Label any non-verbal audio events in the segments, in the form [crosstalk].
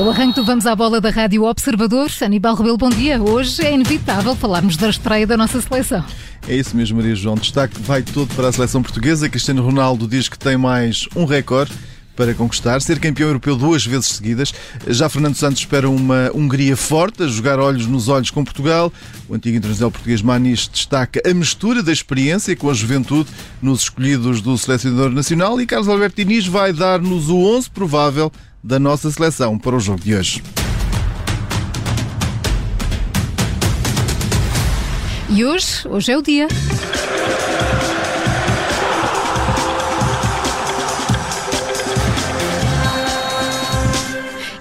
É o arranque do Vamos à Bola da Rádio Observador. Aníbal Rebelo, bom dia. Hoje é inevitável falarmos da estreia da nossa seleção. É isso mesmo, Maria João. Destaque vai todo para a seleção portuguesa. Cristiano Ronaldo diz que tem mais um recorde para conquistar, ser campeão europeu duas vezes seguidas. Já Fernando Santos espera uma Hungria forte, a jogar olhos nos olhos com Portugal. O antigo internacional português Manis destaca a mistura da experiência com a juventude nos escolhidos do selecionador nacional e Carlos Alberto Inês vai dar-nos o 11 provável da nossa seleção para o jogo de hoje. E hoje, hoje é o dia.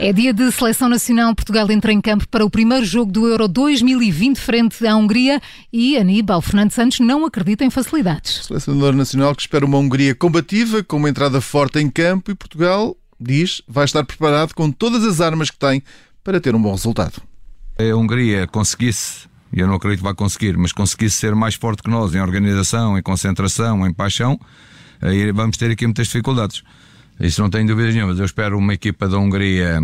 É dia de seleção nacional. Portugal entra em campo para o primeiro jogo do Euro 2020 frente à Hungria e Aníbal Fernando Santos não acredita em facilidades. Selecionador nacional que espera uma Hungria combativa, com uma entrada forte em campo e Portugal diz, vai estar preparado com todas as armas que tem para ter um bom resultado. A Hungria conseguisse, e eu não acredito que vá conseguir, mas conseguisse ser mais forte que nós em organização, em concentração, em paixão, aí vamos ter aqui muitas dificuldades. Isso não tenho dúvidas nenhuma. Eu espero uma equipa da Hungria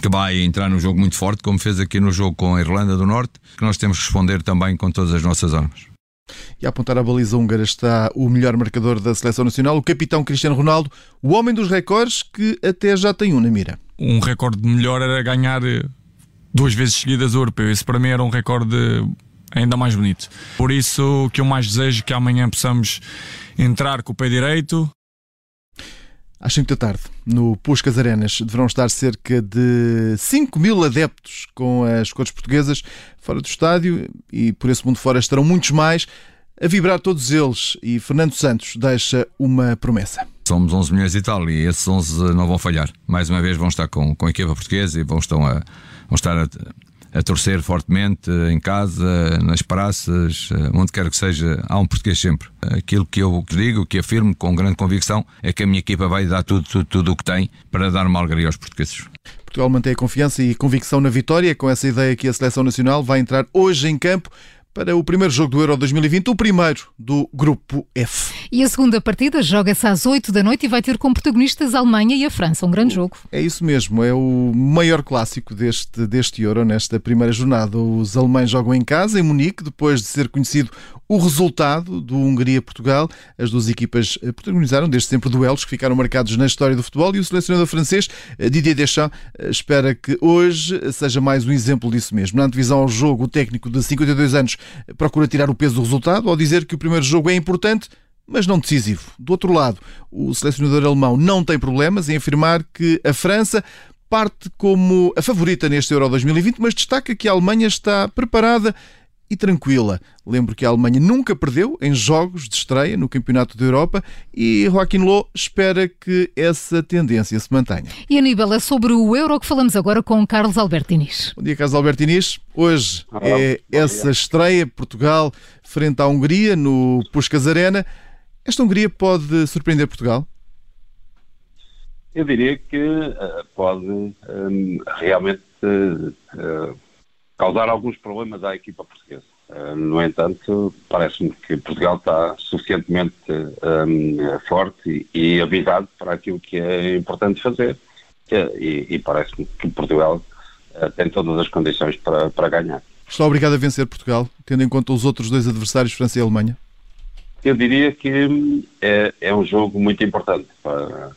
que vai entrar no jogo muito forte, como fez aqui no jogo com a Irlanda do Norte, que nós temos que responder também com todas as nossas armas. E a apontar a baliza húngara está o melhor marcador da seleção nacional, o capitão Cristiano Ronaldo, o homem dos recordes que até já tem um na mira. Um recorde melhor era ganhar eh, duas vezes seguidas o europeu. Esse para mim era um recorde ainda mais bonito. Por isso, que eu mais desejo é que amanhã possamos entrar com o pé direito, às 5 da tarde, no Puscas Arenas, deverão estar cerca de 5 mil adeptos com as cores portuguesas fora do estádio e por esse mundo fora estarão muitos mais a vibrar todos eles. E Fernando Santos deixa uma promessa. Somos 11 milhões e tal e esses 11 não vão falhar. Mais uma vez vão estar com, com a equipa portuguesa e vão, estão a, vão estar a, a torcer fortemente em casa, nas praças, onde quer que seja, há um português sempre. Aquilo que eu digo, que afirmo com grande convicção, é que a minha equipa vai dar tudo, tudo, tudo o que tem para dar uma alegria aos portugueses. Portugal mantém a confiança e convicção na vitória, com essa ideia que a seleção nacional vai entrar hoje em campo para o primeiro jogo do Euro 2020, o primeiro do Grupo F. E a segunda partida joga-se às 8 da noite e vai ter como protagonistas a Alemanha e a França. Um grande jogo. É isso mesmo, é o maior clássico deste, deste Euro, nesta primeira jornada. Os alemães jogam em casa, em Munique, depois de ser conhecido o resultado do Hungria-Portugal. As duas equipas eh, protagonizaram desde sempre duelos que ficaram marcados na história do futebol e o selecionador francês, eh, Didier Deschamps, eh, espera que hoje seja mais um exemplo disso mesmo. Na antevisão ao jogo, o técnico de 52 anos procura tirar o peso do resultado ao dizer que o primeiro jogo é importante, mas não decisivo. Do outro lado, o selecionador alemão não tem problemas em afirmar que a França parte como a favorita neste Euro 2020, mas destaca que a Alemanha está preparada e tranquila. Lembro que a Alemanha nunca perdeu em jogos de estreia no Campeonato da Europa e Joaquim Lô espera que essa tendência se mantenha. E Aníbal, é sobre o Euro que falamos agora com Carlos Alberto Inês. Bom dia, Carlos Alberto Inês. Hoje Olá, é essa estreia, Portugal frente à Hungria no Puskas Arena. Esta Hungria pode surpreender Portugal? Eu diria que uh, pode um, realmente uh, causar alguns problemas à equipa portuguesa. Uh, no entanto, parece-me que Portugal está suficientemente um, forte e, e, avisado para aquilo que é importante fazer. E, e parece-me que Portugal uh, tem todas as condições para, para ganhar. Está obrigado a vencer Portugal, tendo em conta os outros dois adversários, França e Alemanha? Eu diria que é, é um jogo muito importante para,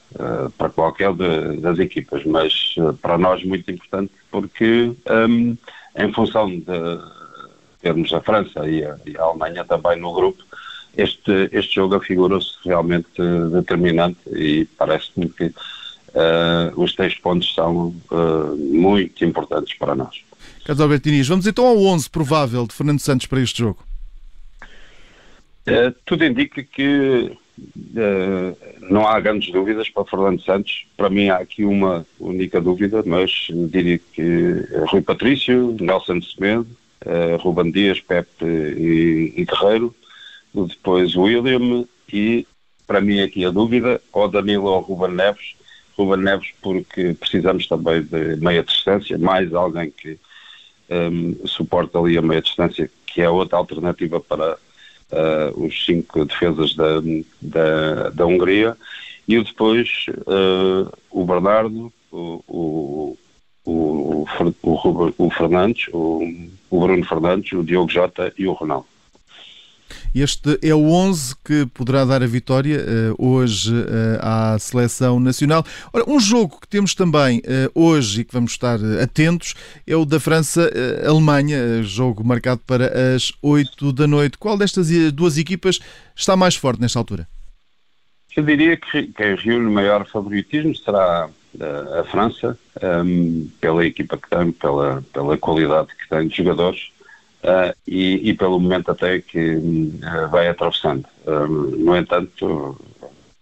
para qualquer de, das equipas, mas para nós muito importante porque um, em função de termos a França e a, e a Alemanha também no grupo, este, este jogo afigura-se realmente determinante e parece-me que uh, os três pontos são uh, muito importantes para nós. Carlos Albertiniz, vamos então ao 11 provável de Fernando Santos para este jogo. Uh, tudo indica que não há grandes dúvidas para Fernando Santos. Para mim há aqui uma única dúvida, mas diria que Rui Patrício, Nelson Semedo, uh, Ruben Dias, Pepe e, Guerreiro, depois William e para mim aqui a dúvida, ou Danilo ou Ruben Neves. Ruben Neves porque precisamos também de meia distância, mais alguém que um, eh, suporta ali a meia distância, que é outra alternativa para uh, os cinco defesas da, da, da Hungria, e depois uh, o Bernardo, o, o, o, o, Fernandes, o, o Bruno Fernandes, o Diogo Jota e o Ronaldo. Este é o 11 que poderá dar a vitória uh, hoje uh, à seleção nacional. Ora, um jogo que temos também uh, hoje e que vamos estar atentos é o da França-Alemanha, jogo marcado para as 8 da noite. Qual destas duas equipas está mais forte nesta altura? Eu diria que quem reúne maior favoritismo será a França, um, ehm, pela equipa que tem, pela, pela qualidade que tem de jogadores uh, e, e, pelo momento até que uh, vai atravessando. Uh, no entanto,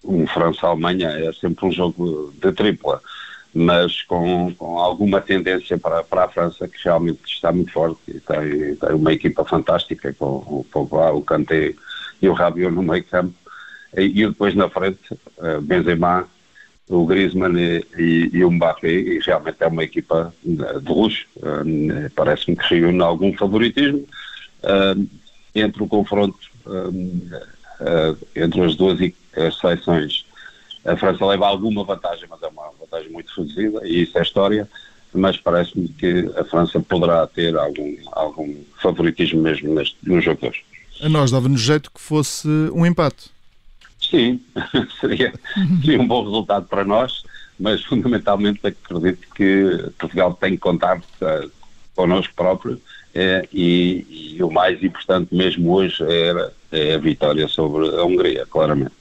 um França-Alemanha é sempre um jogo de tripla, mas com, com alguma tendência para, para a França, que realmente está muito forte e tem, tem uma equipa fantástica com o Pogba, o Kanté e o Rabiot no meio campo. E, e depois na frente, Benzema, o Griezmann e, e, e, o Mbappé e realmente é uma equipa de luxo. Uh, Parece-me que reúne algum favoritismo uh, entre o confronto uh, entre as duas as seleções. A França leva alguma vantagem, mas é uma vantagem muito reduzida e isso é história. Mas parece-me que a França poderá ter algum, algum favoritismo mesmo neste, no jogo de hoje. A nós dava-nos jeito que fosse um empate. Sim, [laughs] seria, seria um bom resultado para nós, mas fundamentalmente acredito que Portugal tem que contar uh, connosco próprio uh, e, e, o mais importante mesmo hoje é, é a vitória sobre a Hungria, claramente.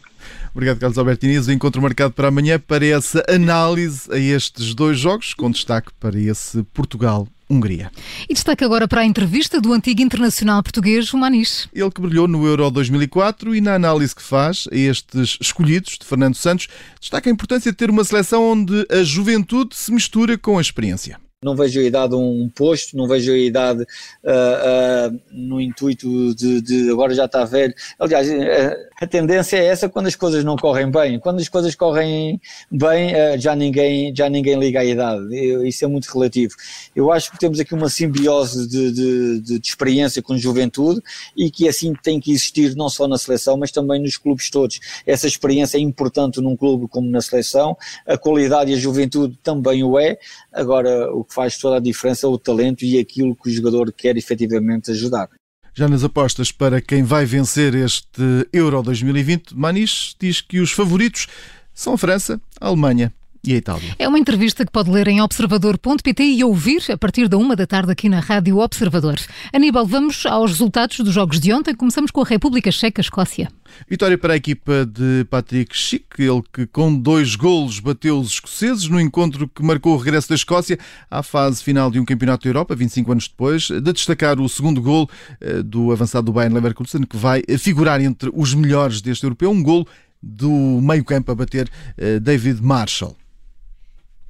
Obrigado, Carlos Alberto Inês. O encontro marcado para amanhã para essa análise a estes dois jogos, com destaque para esse Portugal Hungria. E destaque agora para a entrevista do antigo internacional português, o Manis. Ele que brilhou no Euro 2004 e na análise que faz a estes escolhidos de Fernando Santos, destaca a importância de ter uma seleção onde a juventude se mistura com a experiência não vejo a idade um posto, não vejo a idade uh, uh, no intuito de, de, agora já está velho. Aliás, uh, a tendência é essa quando as coisas não correm bem. Quando as coisas correm bem, já, ninguém, já ninguém liga à idade. Isso é muito relativo. Eu acho que temos aqui uma simbiose de, de, de, experiência com juventude e que assim tem que existir não só na seleção, mas também nos clubes todos. Essa experiência é importante num clube como na seleção. A qualidade e a juventude também o é. Agora, o faz toda a diferença o talento e aquilo que o jogador quer efetivamente ajudar. Já nas apostas para quem vai vencer este Euro 2020, Manis diz que os favoritos são a França, a Alemanha e a Itália. É uma entrevista que pode ler em observador.pt e ouvir a partir da uma da tarde aqui na Rádio Observador. Aníbal, vamos aos resultados dos jogos de ontem. Começamos com a República Checa-Escócia. Vitória para a equipa de Patrick Schick, ele que com dois golos bateu os escoceses no encontro que marcou o regresso da Escócia à fase final de um campeonato da Europa, 25 anos depois, de destacar o segundo gol eh, do avançado do Bayern Leverkusen, que vai figurar entre os melhores deste europeu, um gol do meio campo a bater eh, David Marshall.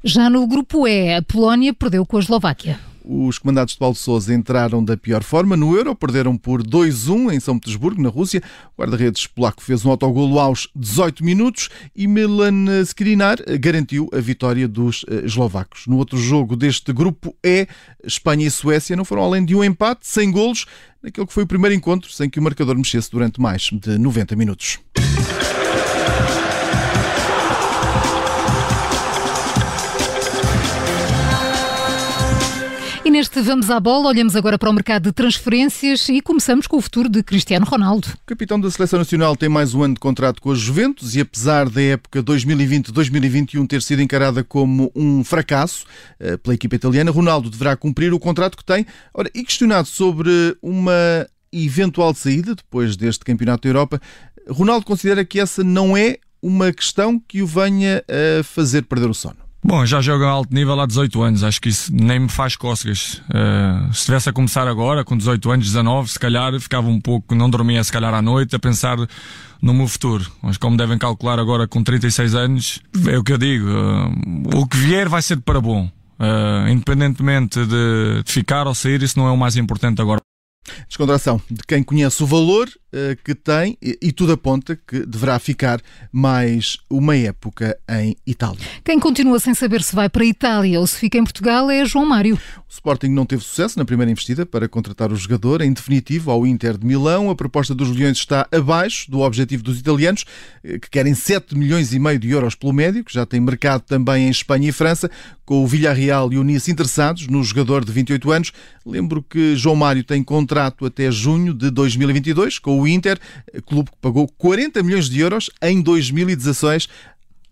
Já no grupo E, a Polónia perdeu com a Eslováquia. Os comandados de Paulo Sousa entraram da pior forma no Euro, perderam por 2-1 em São Petersburgo, na Rússia. O guarda-redes polaco fez um autogolo aos 18 minutos e Milan Skriniar garantiu a vitória dos eh, eslovacos. No outro jogo deste grupo E, Espanha e Suécia não foram além de um empate, sem golos, naquele que foi o primeiro encontro sem que o marcador mexesse durante mais de 90 minutos. Neste Vamos à Bola, olhamos agora para o mercado de transferências e começamos com o futuro de Cristiano Ronaldo. O capitão da Seleção Nacional tem mais um ano de contrato com a Juventus e apesar da época 2020-2021 ter sido encarada como um fracasso eh, pela equipa italiana, Ronaldo deverá cumprir o contrato que tem. Ora, e questionado sobre uma eventual saída depois deste Campeonato da Europa, Ronaldo considera que essa não é uma questão que o venha a fazer perder o sono. Bom, já jogo a alto nível há 18 anos, acho que isso nem me faz cócegas. Uh, se estivesse a começar agora, com 18 anos, 19, se calhar ficava um pouco, não dormia se calhar à noite, a pensar no meu futuro. Mas como devem calcular agora com 36 anos, é o que eu digo, uh, o que vier vai ser para bom. Uh, independentemente de, de ficar ou sair, isso não é o mais importante agora. Descontração de quem conhece o valor que tem e, e, tudo aponta que deverá ficar mais uma época em Itália. Quem continua sem saber se vai para a Itália ou se fica em Portugal é João Mário. O Sporting não teve sucesso na primeira investida para contratar o jogador. Em definitivo, ao Inter de Milão, a proposta dos Leões está abaixo do objetivo dos italianos, eh, que querem 7 milhões e meio de euros pelo médio, que já tem mercado também em Espanha e França, com o Villarreal e o Nice interessados no jogador de 28 anos. Lembro que João Mário tem contrato até junho de 2022 com o Inter, eh, clube que pagou 40 milhões de euros em 2016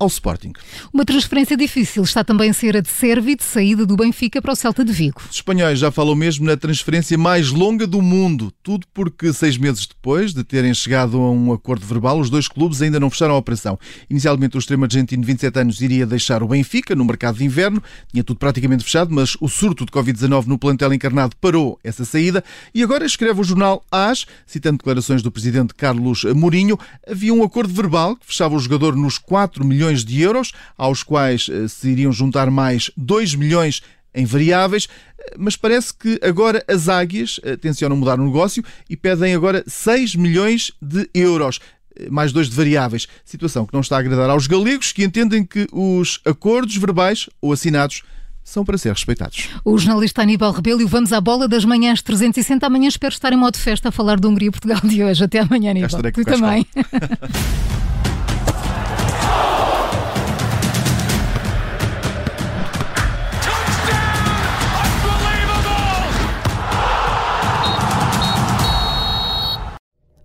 ao Sporting. Uma transferência difícil está também a ser a de Servi, de saída do Benfica para o Celta de Vigo. Os espanhóis já falam mesmo na transferência mais longa do mundo. Tudo porque seis meses depois de terem chegado a um acordo verbal, os dois clubes ainda não fecharam a operação. Inicialmente, o extremo argentino de 27 anos iria deixar o Benfica no mercado de inverno. Tinha tudo praticamente fechado, mas o surto de Covid-19 no plantel encarnado parou essa saída. E agora escreve o jornal AS, citando declarações do presidente Carlos Mourinho, havia um acordo verbal que fechava o jogador nos 4 milhões milhões de euros, aos quais eh, se iriam juntar mais 2 milhões em variáveis, eh, mas parece que agora as águias eh, tencionam mudar o negócio e pedem agora 6 milhões de euros. Mais dois de variáveis. Situação que não está a agradar aos galegos, que entendem que os acordos verbais ou assinados são para ser respeitados. O jornalista Aníbal Rebelo e vamos à bola das manhãs 360. Amanhã espero estar em modo festa a falar do Hungria-Portugal de hoje. Até amanhã, Aníbal. Tu também. [laughs]